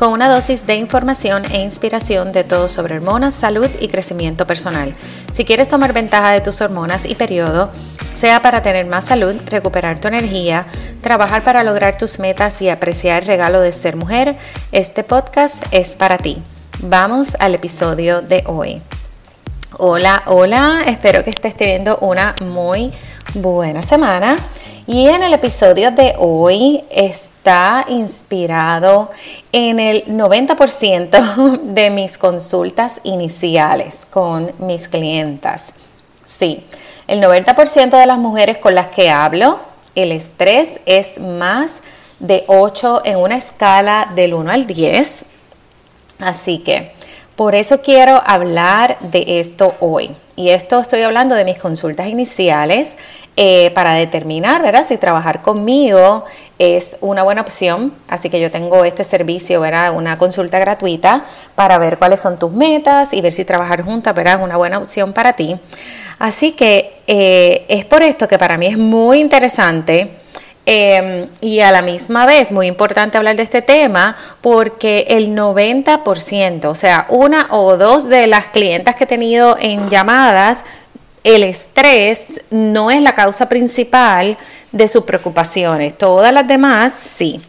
con una dosis de información e inspiración de todo sobre hormonas, salud y crecimiento personal. Si quieres tomar ventaja de tus hormonas y periodo, sea para tener más salud, recuperar tu energía, trabajar para lograr tus metas y apreciar el regalo de ser mujer, este podcast es para ti. Vamos al episodio de hoy. Hola, hola, espero que estés teniendo una muy buena semana. Y en el episodio de hoy está inspirado en el 90% de mis consultas iniciales con mis clientas. Sí, el 90% de las mujeres con las que hablo, el estrés es más de 8 en una escala del 1 al 10. Así que por eso quiero hablar de esto hoy. Y esto estoy hablando de mis consultas iniciales eh, para determinar, ¿verdad? Si trabajar conmigo es una buena opción. Así que yo tengo este servicio, ¿verdad? Una consulta gratuita para ver cuáles son tus metas y ver si trabajar juntas, ¿verdad? Es una buena opción para ti. Así que eh, es por esto que para mí es muy interesante. Em, y a la misma vez, muy importante hablar de este tema porque el 90%, o sea, una o dos de las clientas que he tenido en llamadas el estrés no es la causa principal de sus preocupaciones. Todas las demás sí.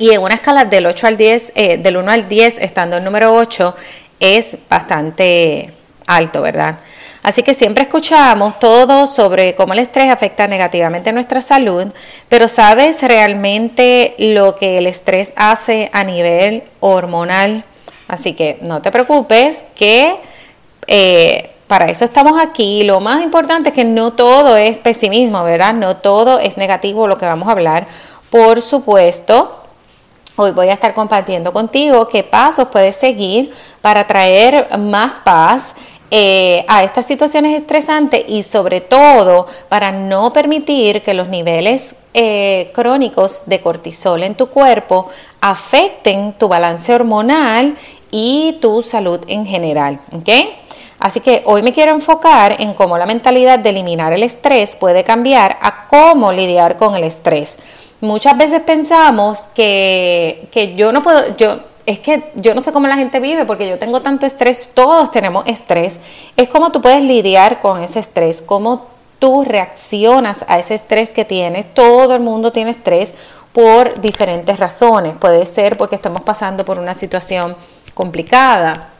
Y en una escala del 8 al 10, eh, del 1 al 10, estando el número 8, es bastante alto, ¿verdad? Así que siempre escuchamos todo sobre cómo el estrés afecta negativamente nuestra salud, pero ¿sabes realmente lo que el estrés hace a nivel hormonal? Así que no te preocupes que eh, para eso estamos aquí. Lo más importante es que no todo es pesimismo, ¿verdad? No todo es negativo lo que vamos a hablar. Por supuesto, hoy voy a estar compartiendo contigo qué pasos puedes seguir para traer más paz eh, a estas situaciones estresantes y sobre todo para no permitir que los niveles eh, crónicos de cortisol en tu cuerpo afecten tu balance hormonal y tu salud en general. Así que hoy me quiero enfocar en cómo la mentalidad de eliminar el estrés puede cambiar a cómo lidiar con el estrés. Muchas veces pensamos que, que yo no puedo, yo, es que yo no sé cómo la gente vive porque yo tengo tanto estrés, todos tenemos estrés. Es cómo tú puedes lidiar con ese estrés, cómo tú reaccionas a ese estrés que tienes. Todo el mundo tiene estrés por diferentes razones. Puede ser porque estamos pasando por una situación complicada,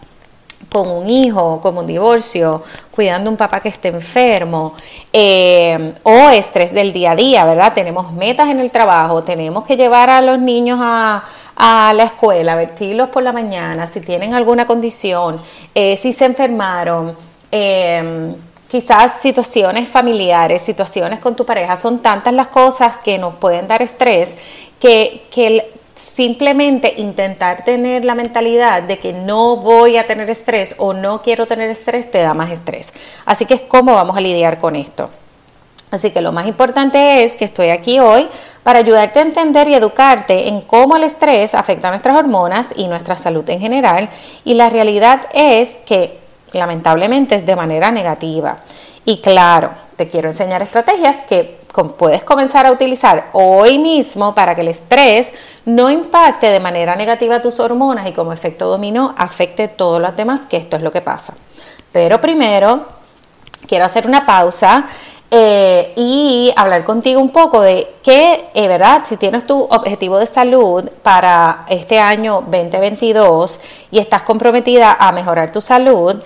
con un hijo, con un divorcio, cuidando a un papá que esté enfermo, eh, o estrés del día a día, ¿verdad? Tenemos metas en el trabajo, tenemos que llevar a los niños a, la escuela, vestirlos por la mañana, si tienen alguna condición, eh, si se enfermaron, eh, quizás situaciones familiares, situaciones con tu pareja, son tantas las cosas que nos pueden dar estrés que, que simplemente intentar tener la mentalidad de que no voy a tener estrés o no quiero tener estrés te da más estrés. Así que es cómo vamos a lidiar con esto. Así que lo más importante es que estoy aquí hoy para ayudarte a entender y educarte en cómo el estrés afecta a nuestras hormonas y nuestra salud en general. Y la realidad es que lamentablemente es de manera negativa. Y claro, te quiero enseñar estrategias que puedes comenzar a utilizar hoy mismo para que el estrés no impacte de manera negativa tus hormonas y como efecto dominó afecte todos los demás, que esto es lo que pasa. Pero primero quiero hacer una pausa eh, y hablar contigo un poco de qué, eh, ¿verdad? Si tienes tu objetivo de salud para este año 2022 y estás comprometida a mejorar tu salud,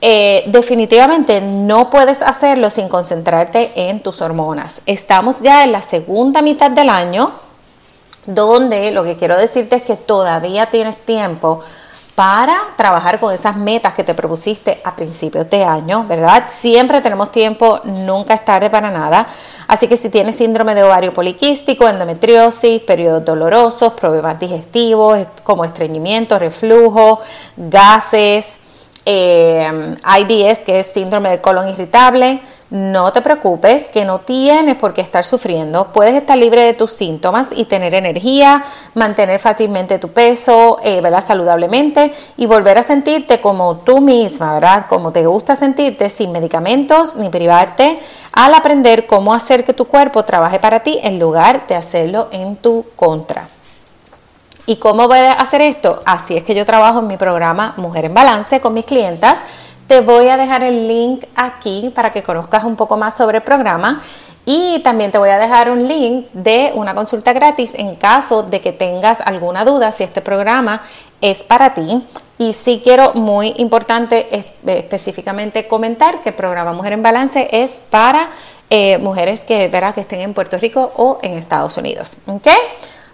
eh, definitivamente no puedes hacerlo sin concentrarte en tus hormonas. Estamos ya en la segunda mitad del año, donde lo que quiero decirte es que todavía tienes tiempo para trabajar con esas metas que te propusiste a principios de año, ¿verdad? Siempre tenemos tiempo, nunca es tarde para nada. Así que si tienes síndrome de ovario poliquístico, endometriosis, periodos dolorosos, problemas digestivos como estreñimiento, reflujo, gases, eh, IBS, que es síndrome del colon irritable, no te preocupes, que no tienes por qué estar sufriendo. Puedes estar libre de tus síntomas y tener energía, mantener fácilmente tu peso, eh, ¿verdad? Saludablemente y volver a sentirte como tú misma, ¿verdad? Como te gusta sentirte sin medicamentos ni privarte al aprender cómo hacer que tu cuerpo trabaje para ti en lugar de hacerlo en tu contra. ¿Y cómo voy a hacer esto? Así es que yo trabajo en mi programa Mujer en Balance con mis clientas te voy a dejar el link aquí para que conozcas un poco más sobre el programa y también te voy a dejar un link de una consulta gratis en caso de que tengas alguna duda si este programa es para ti. Y sí quiero, muy importante, específicamente comentar que el programa Mujer en Balance es para eh, mujeres que, verá, que estén en Puerto Rico o en Estados Unidos. ¿Ok?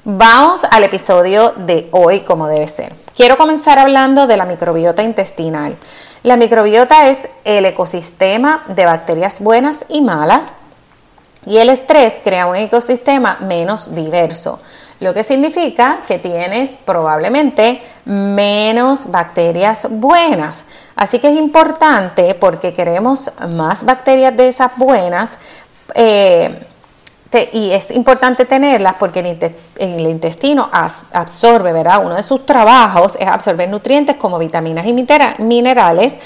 Vamos al episodio de hoy como debe ser. Quiero comenzar hablando de la microbiota intestinal. La microbiota es el ecosistema de bacterias buenas y malas y el estrés crea un ecosistema menos diverso, lo que significa que tienes probablemente menos bacterias buenas. Así que es importante porque queremos más bacterias de esas buenas. Eh, y es importante tenerlas porque el, intestino absorbe, ¿verdad? Uno de sus trabajos es absorber nutrientes como vitaminas y minerales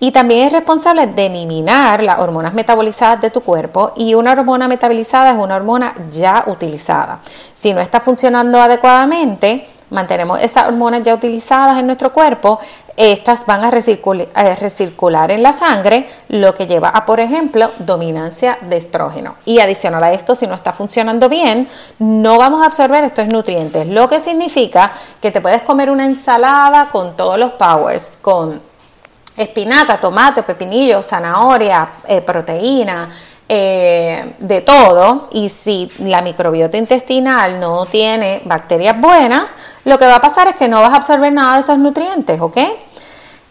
y también es responsable de eliminar las hormonas metabolizadas de tu cuerpo y una hormona metabolizada es una hormona ya utilizada. Si no está funcionando adecuadamente, mantenemos esas hormonas ya utilizadas en nuestro cuerpo, estas van a recircular, en la sangre, lo que lleva a, por ejemplo, dominancia de estrógeno. Y adicional a esto, si no está funcionando bien, no vamos a absorber estos nutrientes, lo que significa que te puedes comer una ensalada con todos los powers, con espinaca, tomate, pepinillo, zanahoria, eh, proteína, eh, de todo y si la microbiota intestinal no tiene bacterias buenas, lo que va a pasar es que no vas a absorber nada de esos nutrientes, ¿ok?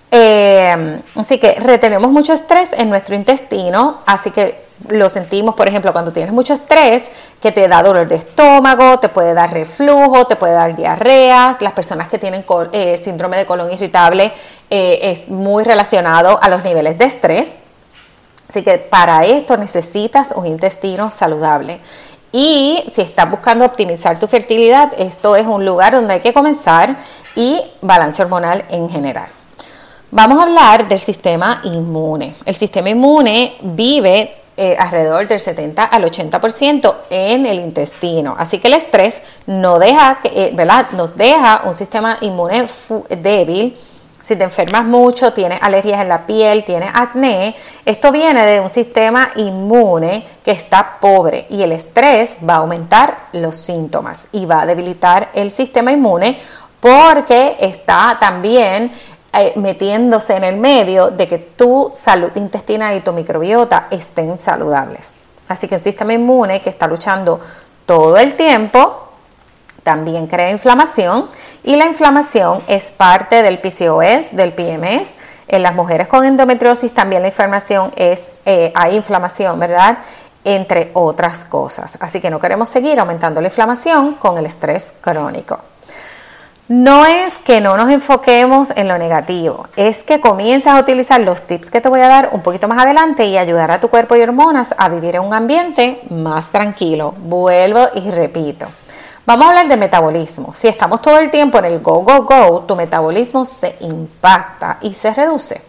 Eh, así que retenemos mucho estrés en nuestro intestino, así que lo sentimos, por ejemplo, cuando tienes mucho estrés, que te da dolor de estómago, te puede dar reflujo, te puede dar diarreas. Las personas que tienen eh, síndrome de colon irritable es muy relacionado a los niveles de estrés. Así que para esto necesitas un intestino saludable. Y si estás buscando optimizar tu fertilidad, esto es un lugar donde hay que comenzar y balance hormonal en general. Vamos a hablar del sistema inmune. El sistema inmune vive eh, alrededor del 70 al 80% en el intestino. Así que el estrés no deja, eh, ¿verdad? nos deja un sistema inmune débil si te enfermas mucho, tienes alergias en la piel, tienes acné, esto viene de un sistema inmune que está pobre y el estrés va a aumentar los síntomas y va a debilitar el sistema inmune porque está también eh, metiéndose en el medio de que tu salud intestinal y tu microbiota estén saludables. Así que un sistema inmune que está luchando todo el tiempo también crea inflamación y la inflamación es parte del PCOS, del PMS. En las mujeres con endometriosis también la inflamación es, eh, hay inflamación, ¿verdad? Entre otras cosas. Así que no queremos seguir aumentando la inflamación con el estrés crónico. No es que no nos enfoquemos en lo negativo, es que comiences a utilizar los tips que te voy a dar un poquito más adelante y ayudar a tu cuerpo y hormonas a vivir en un ambiente más tranquilo. Vuelvo y repito. Vamos a hablar de metabolismo. Si estamos todo el tiempo en el go, go, go, tu metabolismo se impacta y se reduce.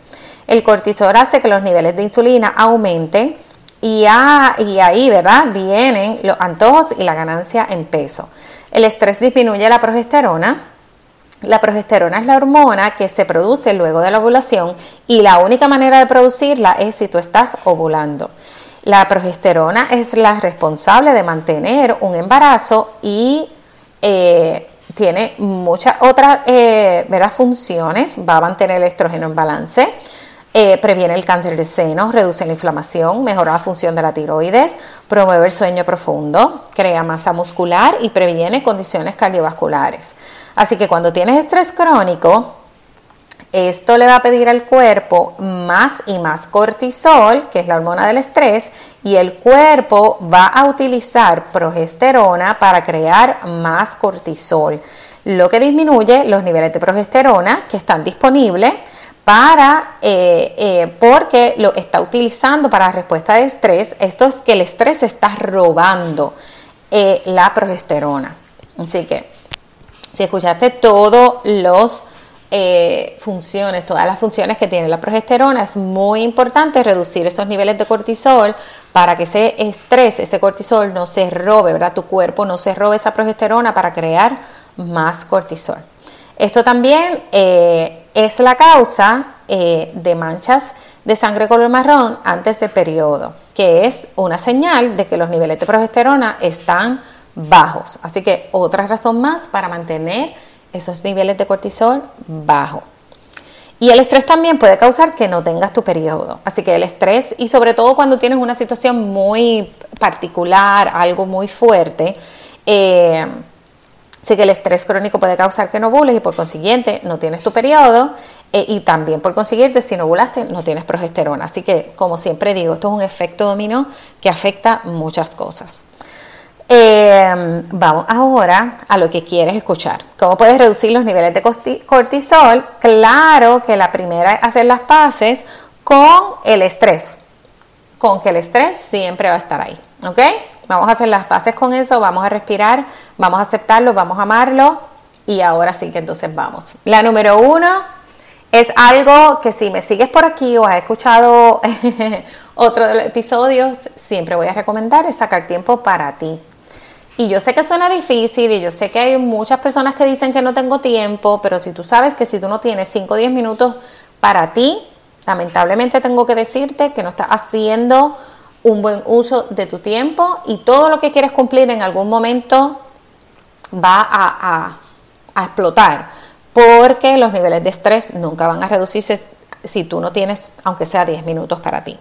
El cortisol hace que los niveles de insulina aumenten y, ahí, ¿verdad? Vienen los antojos y la ganancia en peso. El estrés disminuye la progesterona. La progesterona es la hormona que se produce luego de la ovulación y la única manera de producirla es si tú estás ovulando. La progesterona es la responsable de mantener un embarazo y eh, tiene muchas otras eh, funciones. Va a mantener el estrógeno en balance. Eh, previene el cáncer de seno, reduce la inflamación, mejora la función de la tiroides, promueve el sueño profundo, crea masa muscular y previene condiciones cardiovasculares. Así que cuando tienes estrés crónico, esto le va a pedir al cuerpo más y más cortisol, que es la hormona del estrés, y el cuerpo va a utilizar progesterona para crear más cortisol, lo que disminuye los niveles de progesterona que están disponibles para, eh, eh, porque lo está utilizando para respuesta de estrés. Esto es que el estrés está robando eh, la progesterona. Así que, si escuchaste todos los funciones, todas las funciones que tiene la progesterona, es muy importante reducir esos niveles de cortisol para que ese estrés, ese cortisol no se robe, ¿verdad? Tu cuerpo no se robe esa progesterona para crear más cortisol. Esto también es la causa eh, de manchas de sangre color marrón antes del periodo, que es una señal de que los niveles de progesterona están bajos. Así que otra razón más para mantener esos niveles de cortisol bajos. Y el estrés también puede causar que no tengas tu periodo. Así que el estrés, y sobre todo cuando tienes una situación muy particular, algo muy fuerte, eh, Así que el estrés crónico puede causar que no ovules y por consiguiente no tienes tu periodo eh, y también por consiguiente si no ovulaste no tienes progesterona. Así que como siempre digo, esto es un efecto dominó que afecta muchas cosas. Em, vamos ahora a lo que quieres escuchar. ¿Cómo puedes reducir los niveles de cortisol? Claro que la primera es hacer las paces con el estrés. Con que el estrés siempre va a estar ahí. ¿Ok? Vamos a hacer las paces con eso, vamos a respirar, vamos a aceptarlo, vamos a amarlo y ahora sí que entonces vamos. La número uno es algo que si me sigues por aquí o has escuchado otro de los episodios, siempre voy a recomendar es sacar tiempo para ti. Y yo sé que suena difícil y yo sé que hay muchas personas que dicen que no tengo tiempo, pero si tú sabes que si tú no tienes 5 o 10 minutos para ti, lamentablemente tengo que decirte que no estás haciendo un buen uso de tu tiempo y todo lo que quieres cumplir en algún momento va a, explotar porque los niveles de estrés nunca van a reducirse si tú no tienes, aunque sea 10 minutos para ti.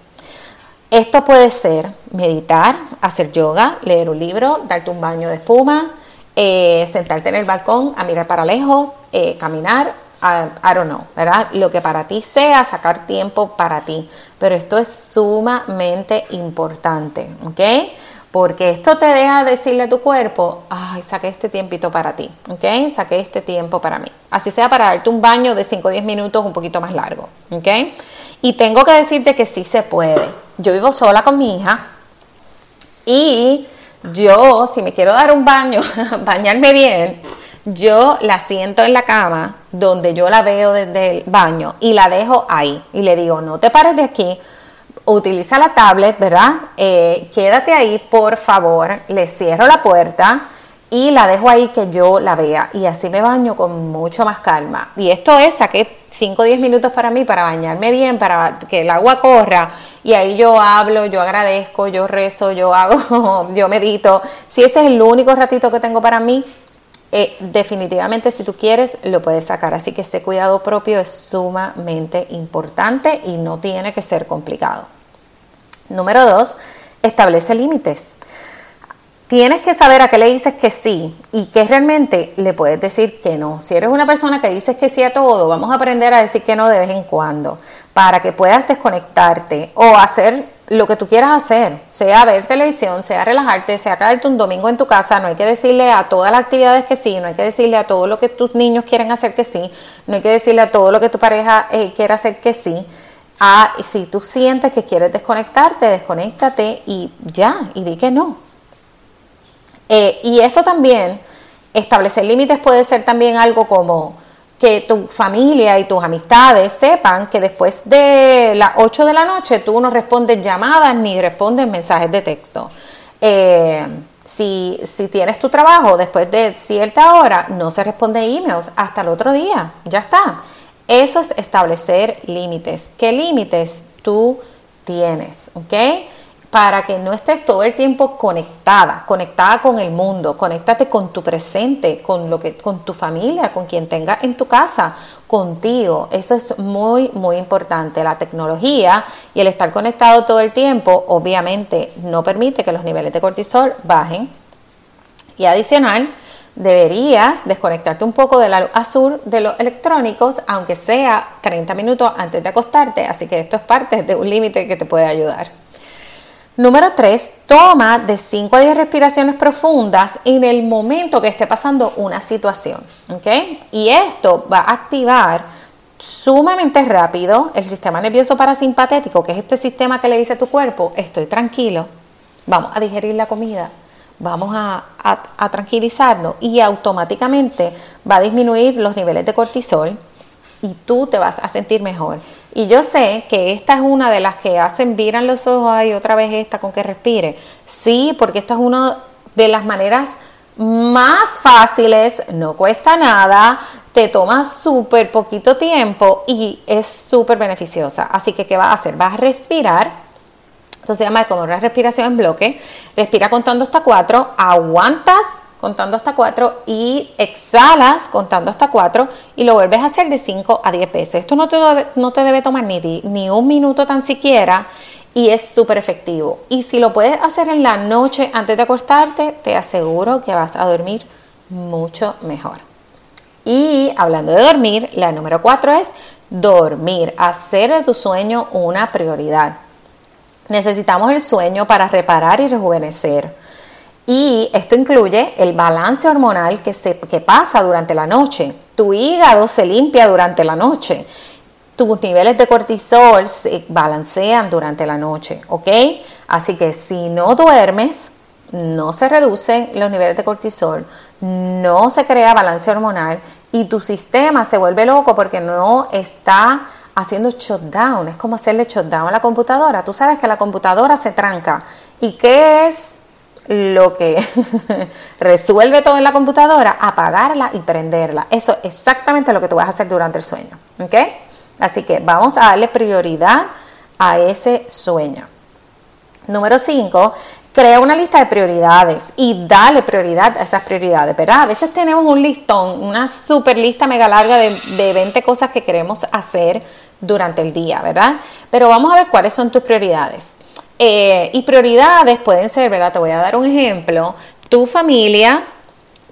Esto puede ser meditar, hacer yoga, leer un libro, darte un baño de espuma, eh, sentarte en el balcón a mirar para lejos, eh, caminar I, don't know, ¿verdad? Lo que para ti sea, sacar tiempo para ti. Pero esto es sumamente importante, ¿ok? Porque esto te deja decirle a tu cuerpo, ay, saqué este tiempito para ti, ¿ok? Saqué este tiempo para mí. Así sea para darte un baño de 5 o 10 minutos un poquito más largo, ¿ok? Y tengo que decirte que sí se puede. Yo vivo sola con mi hija y yo, si me quiero dar un baño, bañarme bien, yo la siento en la cama donde yo la veo desde el baño y la dejo ahí y le digo, no te pares de aquí, utiliza la tablet, ¿verdad? Eh, quédate ahí, por favor, le cierro la puerta y la dejo ahí que yo la vea y así me baño con mucho más calma. Y esto es, saqué 5 o 10 minutos para mí, para bañarme bien, para que el agua corra y ahí yo hablo, yo agradezco, yo rezo, yo hago, yo medito. Si ese es el único ratito que tengo para mí, eh, definitivamente si tú quieres lo puedes sacar. Así que este cuidado propio es sumamente importante y no tiene que ser complicado. Número dos, establece límites. Tienes que saber a qué le dices que sí y qué realmente le puedes decir que no. Si eres una persona que dices que sí a todo, vamos a aprender a decir que no de vez en cuando para que puedas desconectarte o hacer lo que tú quieras hacer, sea ver televisión, sea relajarte, sea quedarte un domingo en tu casa, no hay que decirle a todas las actividades que sí, no hay que decirle a todo lo que tus niños quieren hacer que sí, no hay que decirle a todo lo que tu pareja eh, quiere hacer que sí. Ah, si tú sientes que quieres desconectarte, desconéctate y ya, y di que no. Eh, y esto también, establecer límites puede ser también algo como que tu familia y tus amistades sepan que después de las 8 de la noche tú no respondes llamadas ni respondes mensajes de texto. Eh, si, si, tienes tu trabajo después de cierta hora, no se responde emails hasta el otro día. Ya está. Eso es establecer límites. ¿Qué límites tú tienes? ¿Ok? Para que no estés todo el tiempo conectada, conectada con el mundo, conéctate con tu presente, con lo que con tu familia, con quien tengas en tu casa, contigo. Eso es muy muy importante. La tecnología y el estar conectado todo el tiempo obviamente no permite que los niveles de cortisol bajen. Y adicional, deberías desconectarte un poco de la luz azul de los electrónicos, aunque sea 30 minutos antes de acostarte. Así que esto es parte de un límite que te puede ayudar. Número 3, toma de 5 a 10 respiraciones profundas en el momento que esté pasando una situación. ¿ok? Y esto va a activar sumamente rápido, el sistema nervioso parasimpatético, que es este sistema que le dice a tu cuerpo, estoy tranquilo, vamos a digerir la comida, vamos a, a, tranquilizarnos y automáticamente va a disminuir los niveles de cortisol y tú te vas a sentir mejor. Y yo sé que esta es una de las que hacen viran los ojos y otra vez esta con que respire. Sí, porque esta es una de las maneras más fáciles, no cuesta nada, te toma súper poquito tiempo y es súper beneficiosa. Así que, ¿qué vas a hacer? Vas a respirar. Esto se llama como una respiración en bloque. Respira contando hasta cuatro, aguantas contando hasta cuatro y exhalas contando hasta cuatro y lo vuelves a hacer de 5 a 10 veces. Esto no te debe, no te debe tomar ni, ni un minuto tan siquiera y es súper efectivo. Y si lo puedes hacer en la noche antes de acostarte, te aseguro que vas a dormir mucho mejor. Y hablando de dormir, la número cuatro es dormir, hacer de tu sueño una prioridad. Necesitamos el sueño para reparar y rejuvenecer. Y esto incluye el balance hormonal que, se, que pasa durante la noche. Tu hígado se limpia durante la noche tus niveles de cortisol se balancean durante la noche, ¿ok? Así que si no duermes, no se reducen los niveles de cortisol, no se crea balance hormonal y tu sistema se vuelve loco porque no está haciendo shutdown. Es como hacerle shutdown a la computadora. Tú sabes que la computadora se tranca. ¿Y qué es lo que resuelve todo en la computadora? Apagarla y prenderla. Eso es exactamente lo que tú vas a hacer durante el sueño. ¿Ok? Así que vamos a darle prioridad a ese sueño. Número 5, crea una lista de prioridades y dale prioridad a esas prioridades, ¿verdad? A veces tenemos un listón, una super lista mega larga de, de 20 cosas que queremos hacer durante el día, ¿verdad? Pero vamos a ver cuáles son tus prioridades. Eh, y prioridades pueden ser, ¿verdad? Te voy a dar un ejemplo. Tu familia,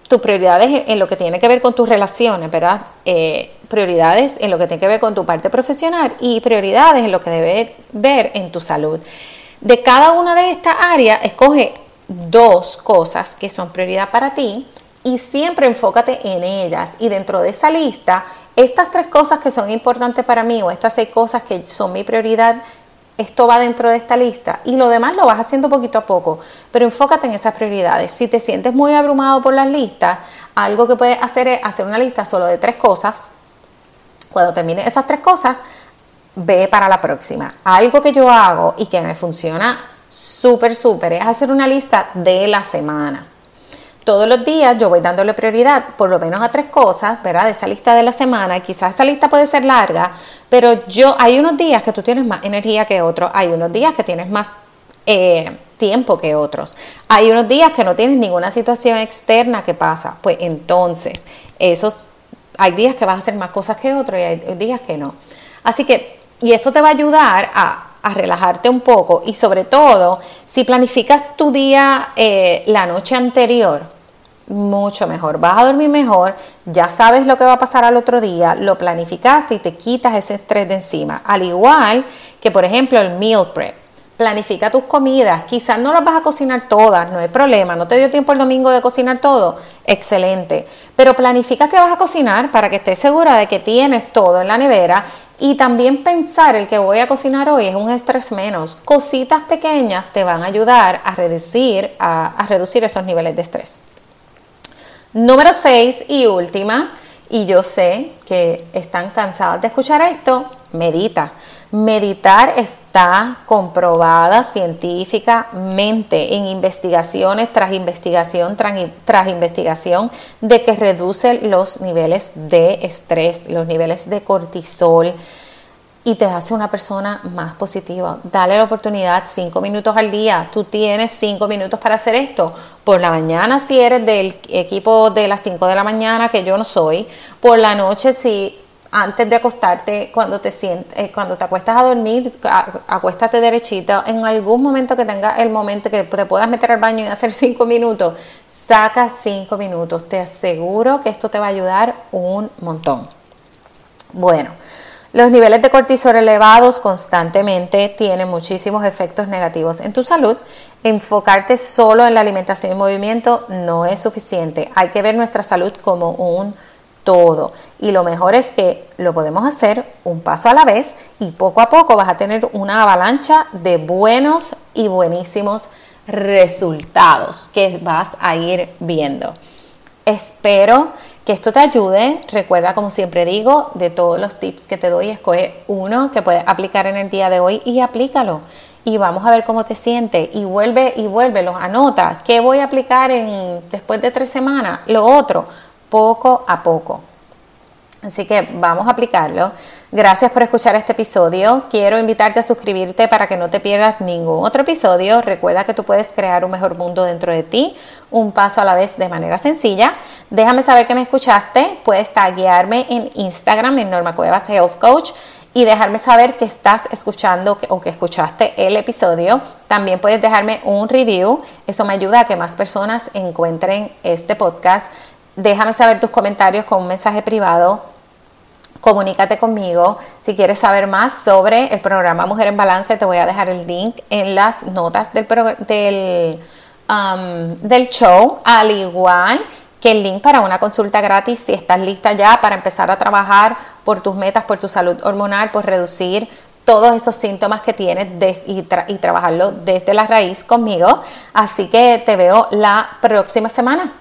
tus prioridades en lo que tiene que ver con tus relaciones, ¿verdad? Eh, prioridades en lo que tiene que ver con tu parte profesional y prioridades en lo que debes ver en tu salud. De cada una de estas áreas, escoge dos cosas que son prioridad para ti y siempre enfócate en ellas. Y dentro de esa lista, estas tres cosas que son importantes para mí o estas seis cosas que son mi prioridad, esto va dentro de esta lista y lo demás lo vas haciendo poquito a poco, pero enfócate en esas prioridades. Si te sientes muy abrumado por las listas, algo que puedes hacer es hacer una lista solo de tres cosas. Cuando termine esas tres cosas, ve para la próxima. Algo que yo hago y que me funciona súper, súper es hacer una lista de la semana. Todos los días yo voy dándole prioridad por lo menos a tres cosas, ¿verdad? De esa lista de la semana. Quizás esa lista puede ser larga, pero yo hay unos días que tú tienes más energía que otros, hay unos días que tienes más eh, tiempo que otros, hay unos días que no tienes ninguna situación externa que pasa. Pues entonces, esos hay días que vas a hacer más cosas que otros y hay días que no. Así que, y esto te va a ayudar a, relajarte un poco y sobre todo, si planificas tu día eh, la noche anterior, mucho mejor. Vas a dormir mejor, ya sabes lo que va a pasar al otro día, lo planificaste y te quitas ese estrés de encima. Al igual que, por ejemplo, el meal prep. Planifica tus comidas. Quizás no las vas a cocinar todas, no hay problema. No te dio tiempo el domingo de cocinar todo. Excelente. Pero planifica que vas a cocinar para que estés segura de que tienes todo en la nevera. Y también pensar el que voy a cocinar hoy es un estrés menos. Cositas pequeñas te van a ayudar a reducir, a, reducir esos niveles de estrés. Número 6 y última, y yo sé que están cansadas de escuchar esto, medita. Meditar está comprobada científicamente en investigaciones tras investigación tras, investigación de que reduce los niveles de estrés, los niveles de cortisol y te hace una persona más positiva. Dale la oportunidad, cinco minutos al día. Tú tienes cinco minutos para hacer esto. Por la mañana, si eres del equipo de las 5 de la mañana, que yo no soy. Por la noche, si antes de acostarte, cuando te sientes, eh, cuando te acuestas a dormir, acuéstate derechito. En algún momento que tengas el momento que te puedas meter al baño y hacer cinco minutos, saca cinco minutos. Te aseguro que esto te va a ayudar un montón. Bueno, los niveles de cortisol elevados constantemente tienen muchísimos efectos negativos en tu salud. Enfocarte solo en la alimentación y movimiento no es suficiente. Hay que ver nuestra salud como un todo. Y lo mejor es que lo podemos hacer un paso a la vez y poco a poco vas a tener una avalancha de buenos y buenísimos resultados que vas a ir viendo. Espero que esto te ayude. Recuerda, como siempre digo, de todos los tips que te doy, escoge uno que puedes aplicar en el día de hoy y aplícalo. Y vamos a ver cómo te sientes. Y vuelve y vuélvelo. Anota. ¿Qué voy a aplicar en, después de tres semanas? Lo otro, poco a poco. Así que vamos a aplicarlo. Gracias por escuchar este episodio. Quiero invitarte a suscribirte para que no te pierdas ningún otro episodio. Recuerda que tú puedes crear un mejor mundo dentro de ti, un paso a la vez de manera sencilla. Déjame saber que me escuchaste. Puedes taguearme en Instagram en Norma Cuevas Health Coach y dejarme saber que estás escuchando o que escuchaste el episodio. También puedes dejarme un review. Eso me ayuda a que más personas encuentren este podcast. Déjame saber tus comentarios con un mensaje privado comunícate conmigo. Si quieres saber más sobre el programa Mujer en Balance, te voy a dejar el link en las notas del, del, um, del show, al igual que el link para una consulta gratis si estás lista ya para empezar a trabajar por tus metas, por tu salud hormonal, por reducir todos esos síntomas que tienes y, y trabajarlo desde la raíz conmigo. Así que te veo la próxima semana.